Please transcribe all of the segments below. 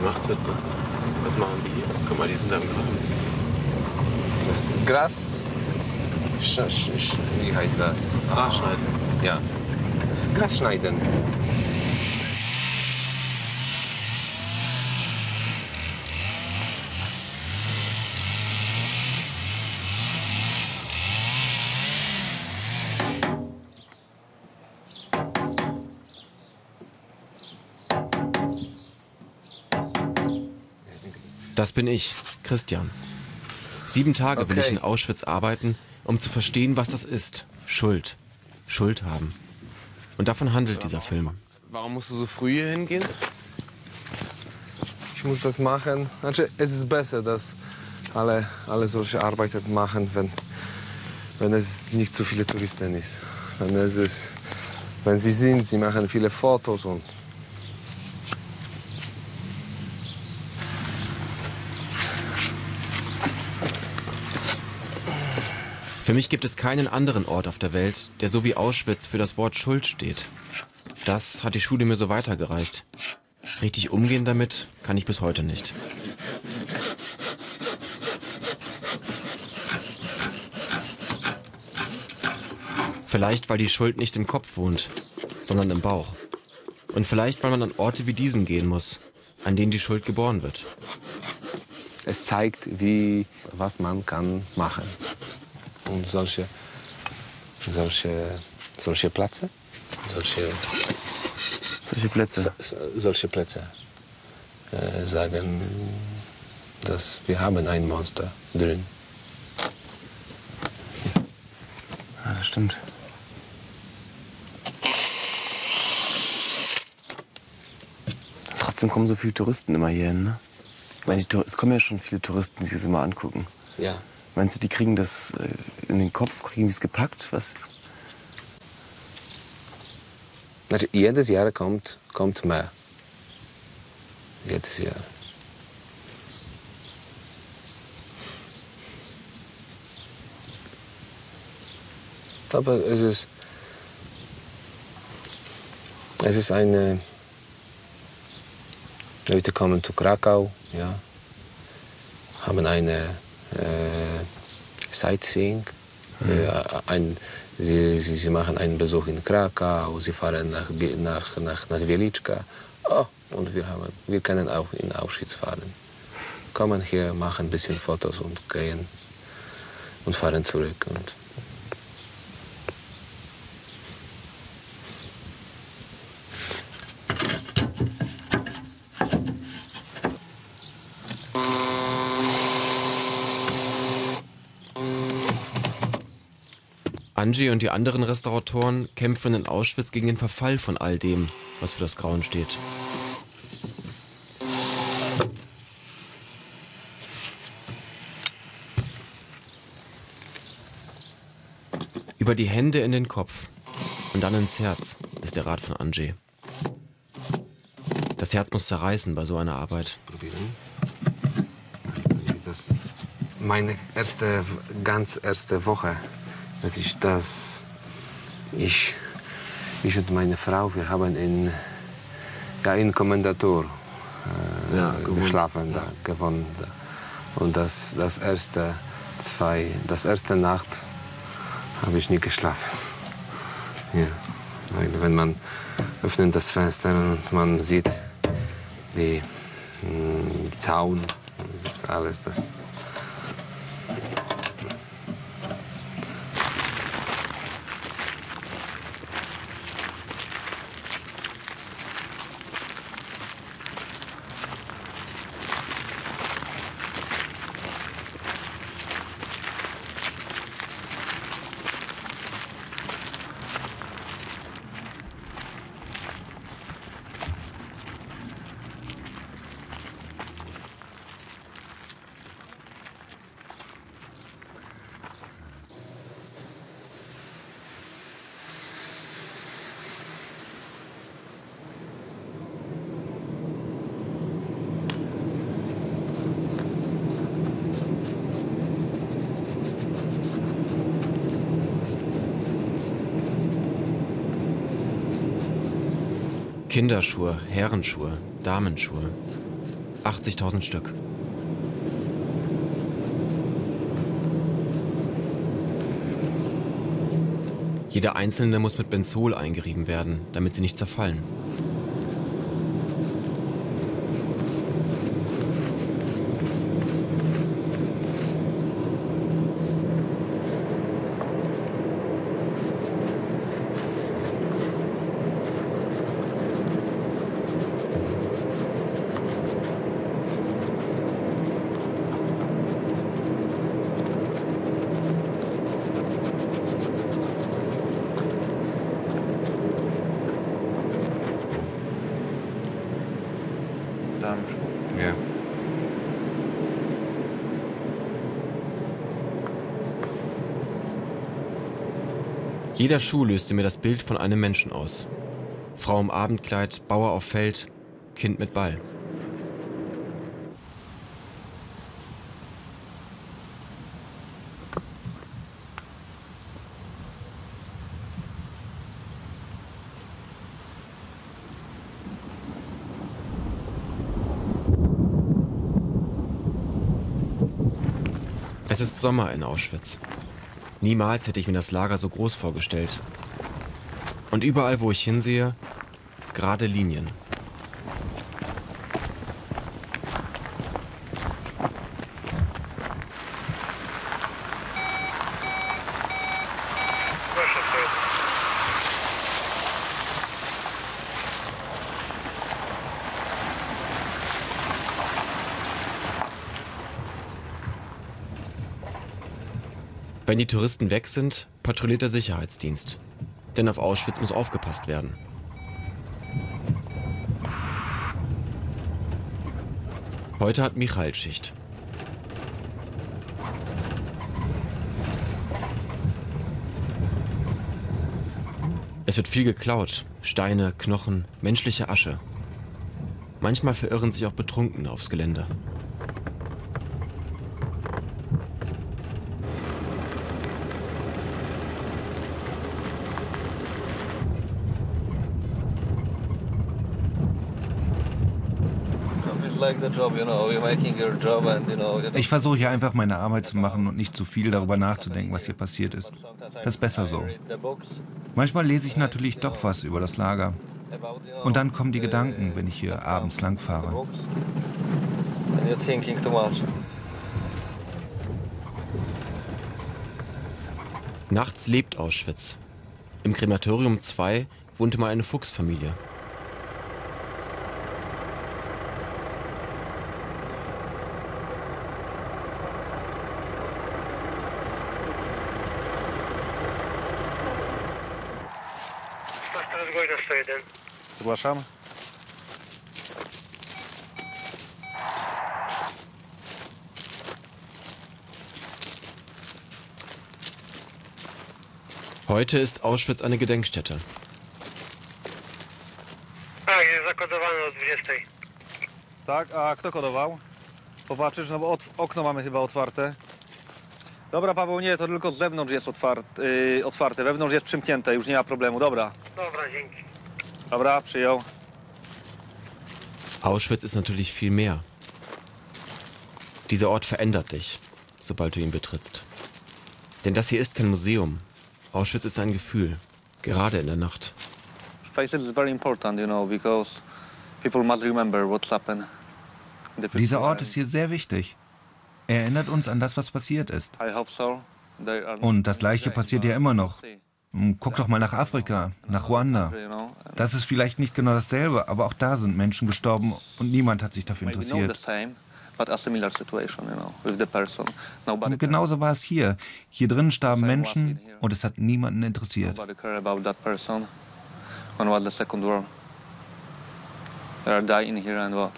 gemacht wird. Ne? Was machen die hier? Guck mal, die sind am Graben. Das Gras. Sch, sch, sch, wie heißt das? Gras schneiden. Ja. Gras schneiden. Das bin ich, Christian. Sieben Tage will Okay. ich in Auschwitz arbeiten, um zu verstehen, was das ist. Schuld. Schuld haben. Und davon handelt dieser Film. Warum musst du so früh hier hingehen? Ich muss das machen. Also, es ist besser, dass alle, alle solche Arbeiten machen, wenn, wenn es nicht so viele Touristen ist. Wenn, es ist, wenn sie sind, sie machen viele Fotos und Für mich gibt es keinen anderen Ort auf der Welt, der so wie Auschwitz für das Wort Schuld steht. Das hat die Schule mir so weitergereicht. Richtig umgehen damit kann ich bis heute nicht. Vielleicht, weil die Schuld nicht im Kopf wohnt, sondern im Bauch. Und vielleicht, weil man an Orte wie diesen gehen muss, an denen die Schuld geboren wird. es zeigt, wie, was man kann machen. Und solche, solche, solche Plätze, solche, Solche Plätze. so- solche Plätze äh, sagen, dass wir haben ein Monster drin. Ja, das stimmt. Trotzdem kommen so viele Touristen immer hier hin, ne? Ich meine, es kommen ja schon viele Touristen, die sich das immer angucken. Ja. Meinst du, die kriegen das äh, in den Kopf, kriegen die es gepackt? Was? Also jedes Jahr kommt, kommt mehr. Jedes Jahr. Aber es ist, es ist eine, Leute kommen zu Krakau, ja, haben eine äh, Sightseeing, äh, ein, sie, sie, sie machen einen Besuch in Krakau, sie fahren nach, nach, nach, nach Wieliczka. Oh, und wir, haben, wir können auch in Auschwitz fahren. Kommen hier, machen ein bisschen Fotos und gehen und fahren zurück. Und Angie und die anderen Restauratoren kämpfen in Auschwitz gegen den Verfall von all dem, was für das Grauen steht. Über die Hände in den Kopf und dann ins Herz, ist der Rat von Angie. Das Herz muss zerreißen bei so einer Arbeit. probieren. Meine erste, ganz erste Woche, dass ich das, ich, ich und meine Frau, wir haben in, ja, in Kommandatur äh, Ja, geschlafen, da, gewohnt. Und das, das erste zwei, das erste Nacht habe ich nicht geschlafen. Ja, weil wenn man öffnet das Fenster und man sieht die, mh, die Zaun, das alles das. Kinderschuhe, Herrenschuhe, Damenschuhe. 80.000 Stück. Jeder einzelne muss mit Benzol eingerieben werden, damit sie nicht zerfallen. Ja. Jeder Schuh löste mir das Bild von einem Menschen aus. Frau im Abendkleid, Bauer auf Feld, Kind mit Ball. Es ist Sommer in Auschwitz. Niemals hätte ich mir das Lager so groß vorgestellt. Und überall, wo ich hinsehe, gerade Linien. Wenn die Touristen weg sind, patrouilliert der Sicherheitsdienst. Denn auf Auschwitz muss aufgepasst werden. Heute hat Michael Schicht. Es wird viel geklaut. Steine, Knochen, menschliche Asche. Manchmal verirren sich auch Betrunkene aufs Gelände. Ich versuche hier einfach meine Arbeit zu machen und nicht zu viel darüber nachzudenken, was hier passiert ist. Das ist besser so. Manchmal lese ich natürlich doch was über das Lager. Und dann kommen die Gedanken, wenn ich hier abends lang fahre. Nachts lebt Auschwitz. Im Krematorium 2 wohnte mal eine Fuchsfamilie. Zgłaszam. Heute ist Auschwitz eine Gedenkstätte. Tak, jest zakodowany o 20. Tak, a kto kodował? Popatrzysz, no bo od, okno mamy chyba otwarte. Dobra, Paweł, nie, to tylko z zewnątrz jest otwarte, yy, otwarte. Wewnątrz jest przymknięte, już nie ma problemu. Dobra, Dobra, dzięki. Dobra, przyjął. Auschwitz ist natürlich viel mehr. Dieser Ort verändert dich, sobald du ihn betrittst. Denn das hier ist kein Museum. Auschwitz ist ein Gefühl, gerade in der Nacht. Dieser Ort ist hier sehr wichtig. Er erinnert uns an das, was passiert ist. Und das Gleiche passiert ja immer noch. Hm, Guck doch mal nach Afrika, nach Ruanda. Das ist vielleicht nicht genau dasselbe, aber auch da sind Menschen gestorben und niemand hat sich dafür interessiert. Und genauso war es hier. Hier drin starben Menschen und es hat niemanden interessiert. Nobody care about that person. When was the second war? They are dying here and what?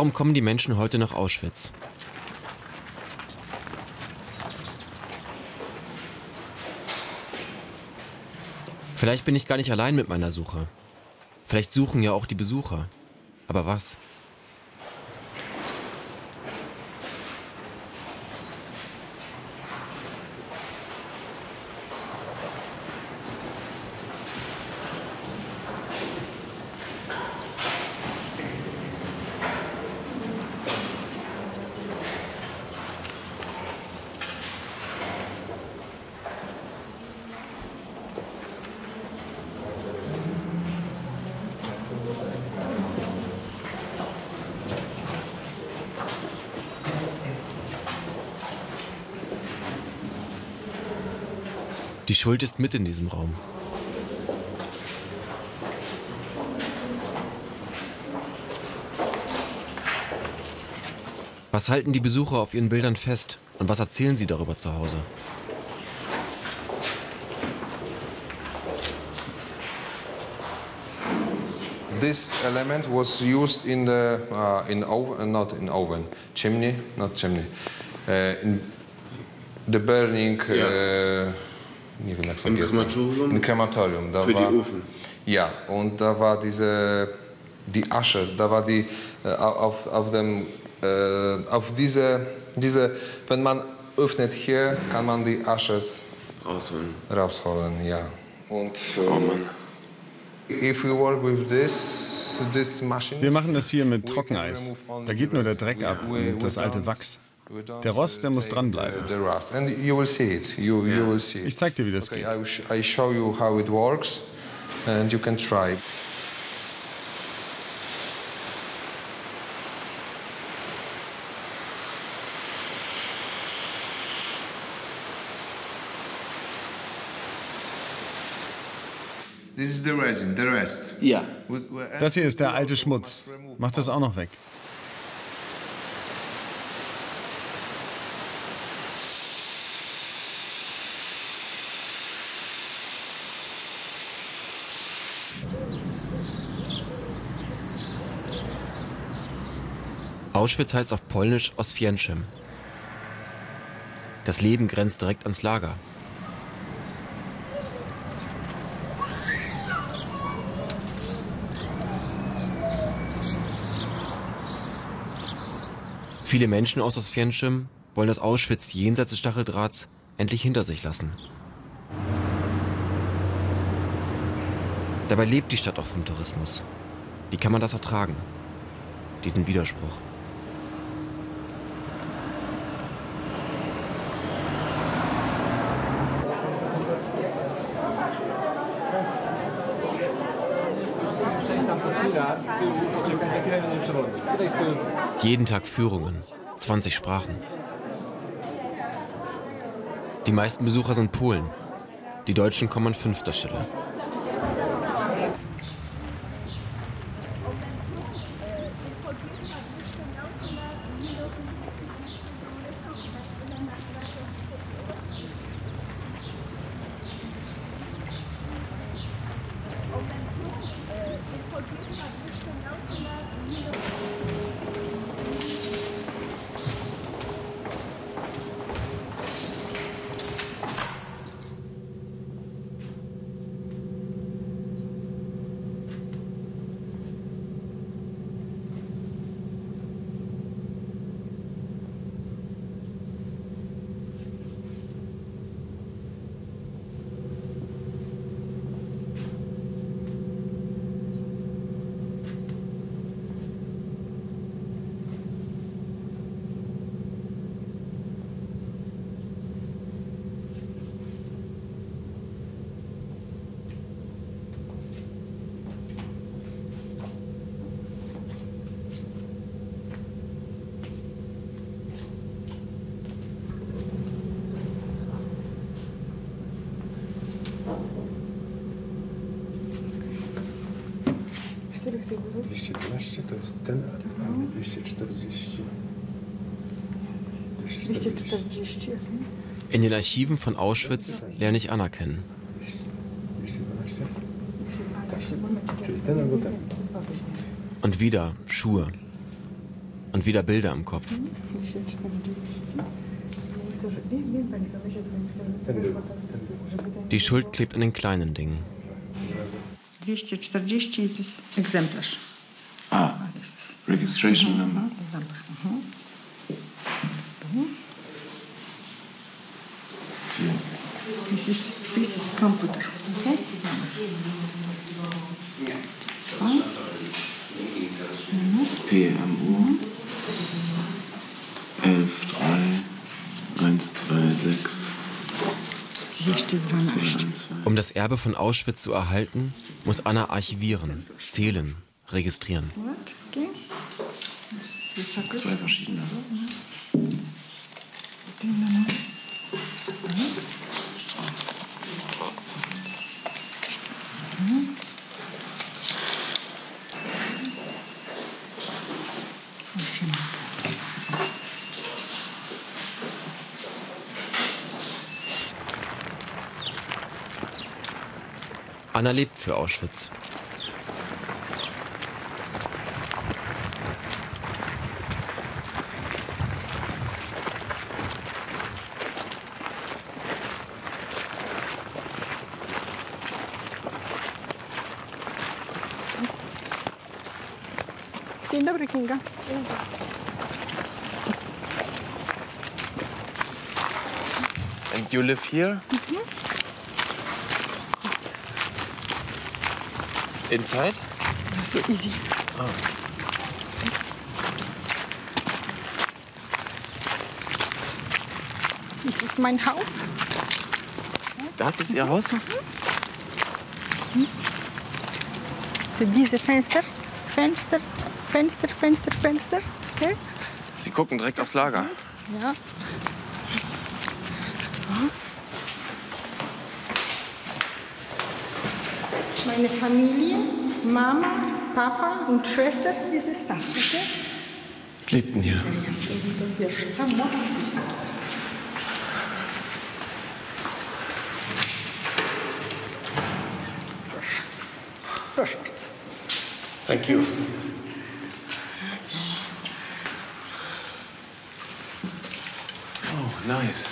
Warum kommen die Menschen heute nach Auschwitz? Vielleicht bin ich gar nicht allein mit meiner Suche. Vielleicht suchen ja auch die Besucher. Aber was? Schuld ist mit in diesem Raum. Was halten die Besucher auf ihren Bildern fest und was erzählen sie darüber zu Hause? This element was used in the uh, in oven, not in oven, chimney, not chimney, uh, in the burning. Uh, nie wiem jak Im Krematorium? In Krematorium. Da Für die war, Ofen. Ja, und da war diese die Asche, da war die äh, auf, auf dem äh, auf diese diese wenn man öffnet hier kann man die Asche Rausholen. rausholen, ja. Und äh, Oh Mann. If we work with this, this machine, Wir machen das hier mit Trockeneis. Da geht nur der the Dreck ab und das alte Wachs. Der Rost, der uh, muss dranbleiben. The, the rust. And you will see it. You, you will see it. Ich zeig dir, wie das geht. I, show you how it works and you can try. This is the resin, the rest. Ja. We- we- Das hier ist der alte Schmutz. Mach das auch noch weg. Auschwitz heißt auf Polnisch Oswięcim. Das Leben grenzt direkt ans Lager. Viele Menschen aus Oswięcim wollen das Auschwitz jenseits des Stacheldrahts endlich hinter sich lassen. Dabei lebt die Stadt auch vom Tourismus. Wie kann man das ertragen? Diesen Widerspruch. Jeden Tag Führungen, 20 Sprachen. Die meisten Besucher sind Polen. Die Deutschen kommen an fünfter Stelle. To jest ten, a nie 240. 240. In den Archiven von Auschwitz lerne ich anerkennen. 212? Czyli ten albo ten. Und wieder Schuhe. Und wieder Bilder im Kopf. Die Schuld klebt an den kleinen Dingen. 240 ist Exemplarz. Registration number. Exemplarz. Mhm. So. This is, this is computer. Okay? Zwei. PMU 11, 3, 1, 2, 6, Hier steht dran. 2, 2. Um das Erbe von Auschwitz zu erhalten, muss Anna archivieren, zählen, registrieren. What? Okay. Das ist das Zwei verschiedene. Anna lebt für Auschwitz. You live here? Inside? So easy. Das ist mein Haus. Das ist Ihr Haus? So diese Fenster, Fenster, Fenster, Fenster, Fenster. Okay? Sie gucken direkt aufs Lager. Ja. Meine Familie, Mama, Papa und Schwester, ist das. Okay? Lebten hier. Thank you. Oh, nice.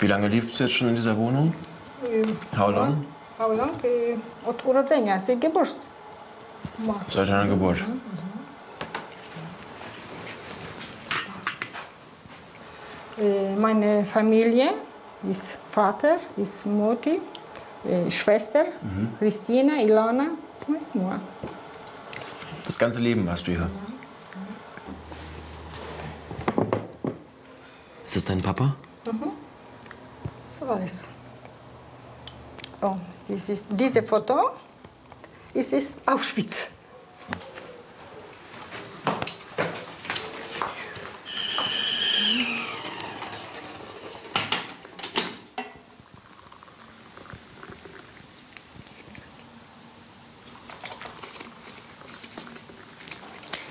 Wie lange lebst du jetzt schon in dieser Wohnung? How long? How long? Od urodzenia, z Geburt. Seit deiner Geburt. Y, Meine Familie ist Vater, ist Mutti, y, Schwester, Christina, Ilona, moi. Das ganze Leben warst du hier. Ist das dein Papa? So alles. Oh, das ist, diese Foto es ist Auschwitz.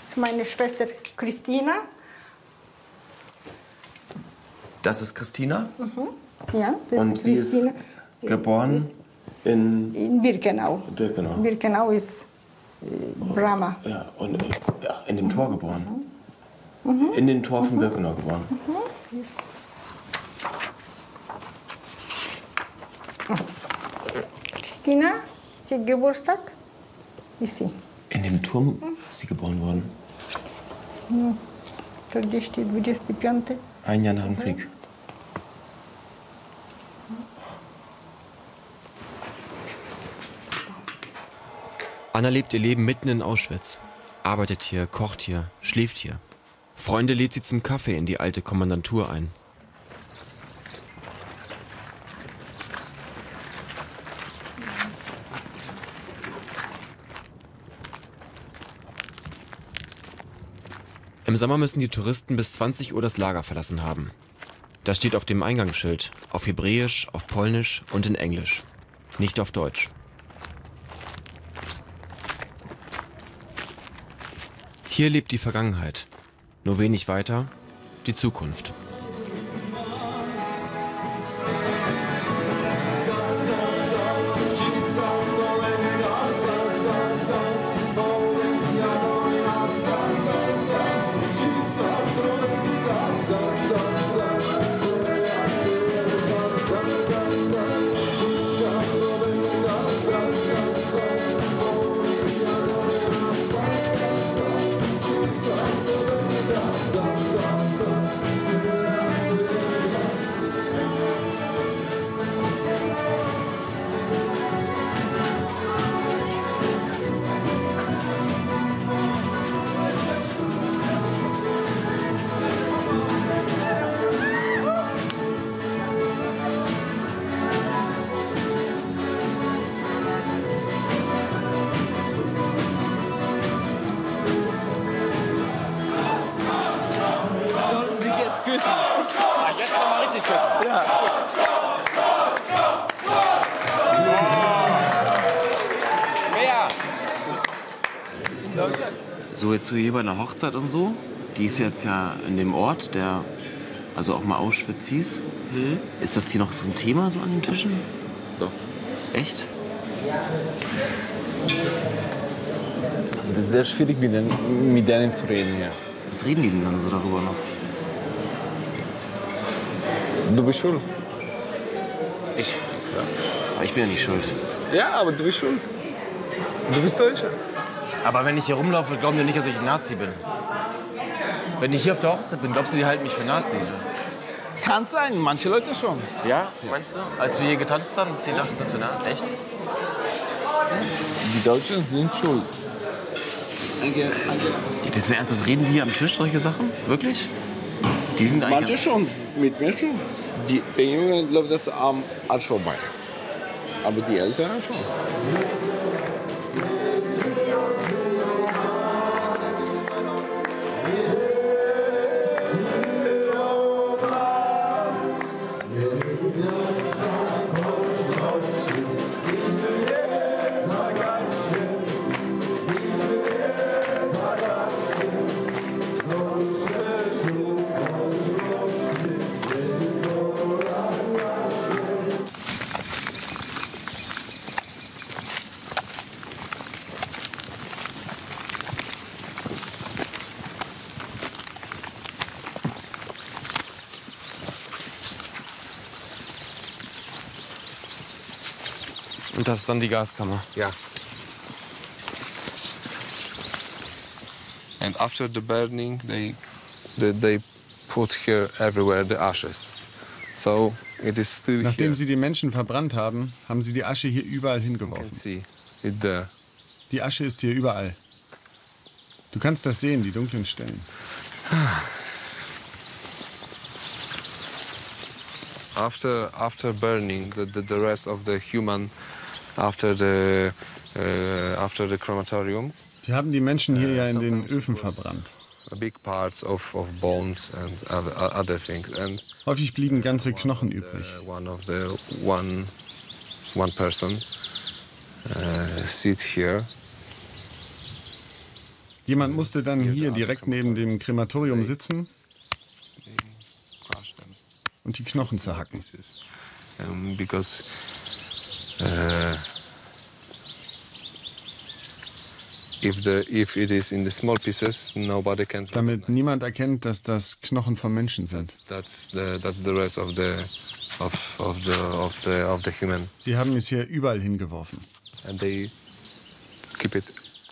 Das ist meine Schwester Christina. Das ist Christina Ja, und ist sie ist geboren in In Birkenau. Birkenau. Birkenau ist äh, Brahma. Ja, und äh, ja, in dem Tor geboren. In dem Tor von Birkenau geboren. Ist- Christina, sie Geburtstag? Ist sie. In dem Turm ist sie geboren worden. Da steht 25. Ein Jahr nach dem Krieg. Anna lebt ihr Leben mitten in Auschwitz. Arbeitet hier, kocht hier, schläft hier. Freunde lädt sie zum Kaffee in die alte Kommandantur ein. Im Sommer müssen die Touristen bis 20 Uhr das Lager verlassen haben. Das steht auf dem Eingangsschild, auf Hebräisch, auf Polnisch und in Englisch. Nicht auf Deutsch. Hier lebt die Vergangenheit. Nur wenig weiter die Zukunft. Bei einer Hochzeit und so. Die ist jetzt ja in dem Ort, der also auch mal Auschwitz hieß. Ist das hier noch so ein Thema so an den Tischen? Doch. Echt? Es ist sehr schwierig, mit denen, mit denen zu reden hier. Was reden die denn dann so darüber noch? Du bist schuld. Ich? Aber ich bin ja nicht schuld. Ja, aber du bist schuld. Du bist Deutscher. Aber wenn ich hier rumlaufe, glauben die nicht, dass ich ein Nazi bin. Wenn ich hier auf der Hochzeit bin, glaubst du, die halten mich für Nazi? Kann sein, manche Leute schon. Ja, meinst du? Als wir hier getanzt haben, dass die dachten, dass wir na echt? Die Deutschen sind schuld. Die- Das wäre ernst, das reden die hier am Tisch, solche Sachen? Wirklich? Die sind Manche eigentlich. schon, mit mir schon. Die, Jungen läuft das am Arsch vorbei. Aber die Älteren schon. Und das ist dann die Gaskammer. Yeah. And after the burning, they, they, they put here everywhere the ashes. So it is still Nachdem here. sie die Menschen verbrannt haben, haben sie die Asche hier überall You can hingeworfen. see it there. Die Asche ist hier überall. Du kannst das sehen, die dunklen Stellen. After after burning, the, the, the rest of the human, after the uh, after the crematorium, Die haben die Menschen hier ja in den Öfen verbrannt. of, of other, other Häufig blieben ganze Knochen übrig. uh, one of the one one person uh, sit here Jemand musste dann hier direkt neben dem Krematorium sitzen und die Knochen zerhacken. Um, because uh, if the if it is in the small pieces, nobody can. Damit niemand erkennt, dass das Knochen von Menschen sind. That's the that's the rest of the of of the of the of the human, Sie haben es hier überall hingeworfen. and they keep it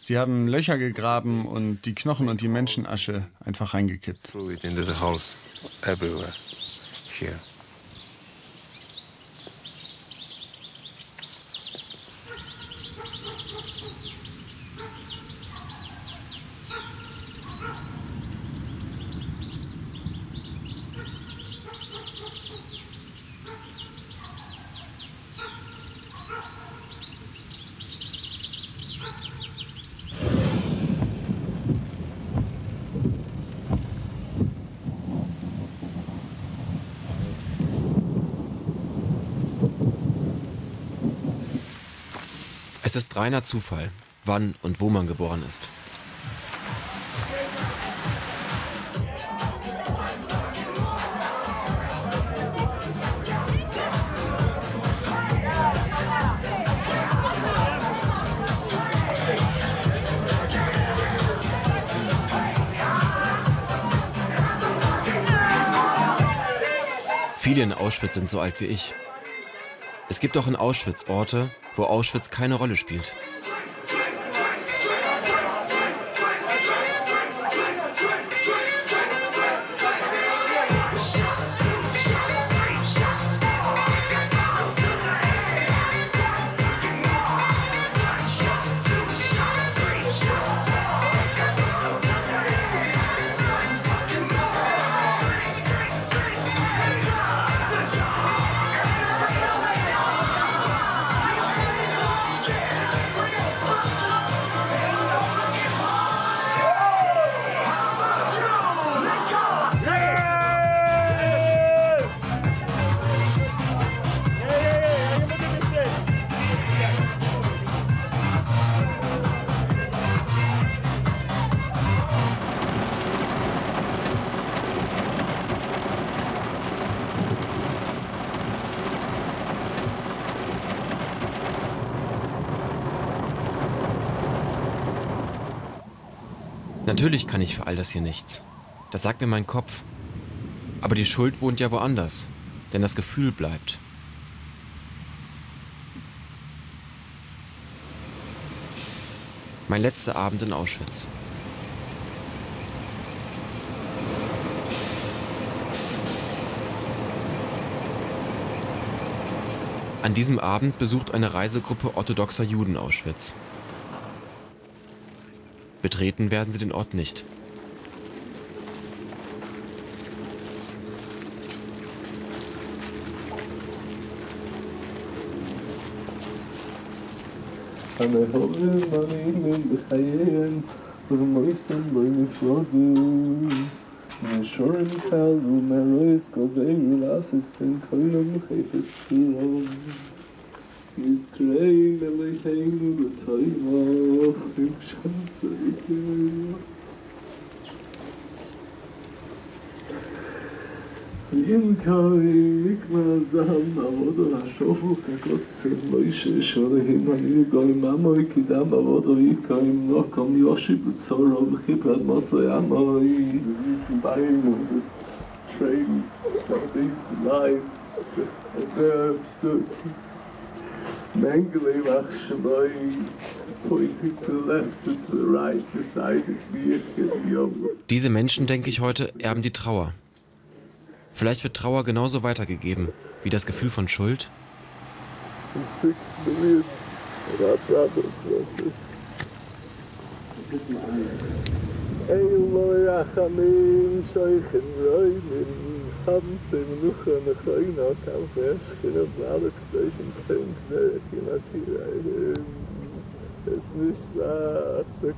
Sie haben Löcher gegraben und die Knochen und die Menschenasche einfach reingekippt. through it into the house everywhere here. Es ist reiner Zufall, wann und wo man geboren ist. Viele in Auschwitz sind so alt wie ich. Gibt auch in Auschwitz Orte, wo Auschwitz keine Rolle spielt. Natürlich kann ich für all das hier nichts. Das sagt mir mein Kopf. Aber die Schuld wohnt ja woanders. Denn das Gefühl bleibt. Mein letzter Abend in Auschwitz. An diesem Abend besucht eine Reisegruppe orthodoxer Juden Auschwitz. Betreten werden sie den Ort nicht. أنا هقول مريم الخيال والمرسم بالفضل نشرم حال ومرويس قبيل العصر السنكوين مخيف السلام יזכרן אלינו לטויבו, עם שם צדיקים. In kai ikmas dam avodo shofu kakos ses moishe shore him ani goy mamo ikidam avodo ikai no kom yoshi butsoro khipad moso yamoy buying the trains these lights there stood Mengele Diese Menschen, denke ich heute, erben die Trauer. Vielleicht wird Trauer genauso weitergegeben wie das Gefühl von Schuld. Six haben zu dem Luch und der Kölner Kampf erst gehört, weil alles gleich im Film gesehen ich wie man es hier ist. Es nicht war, es ist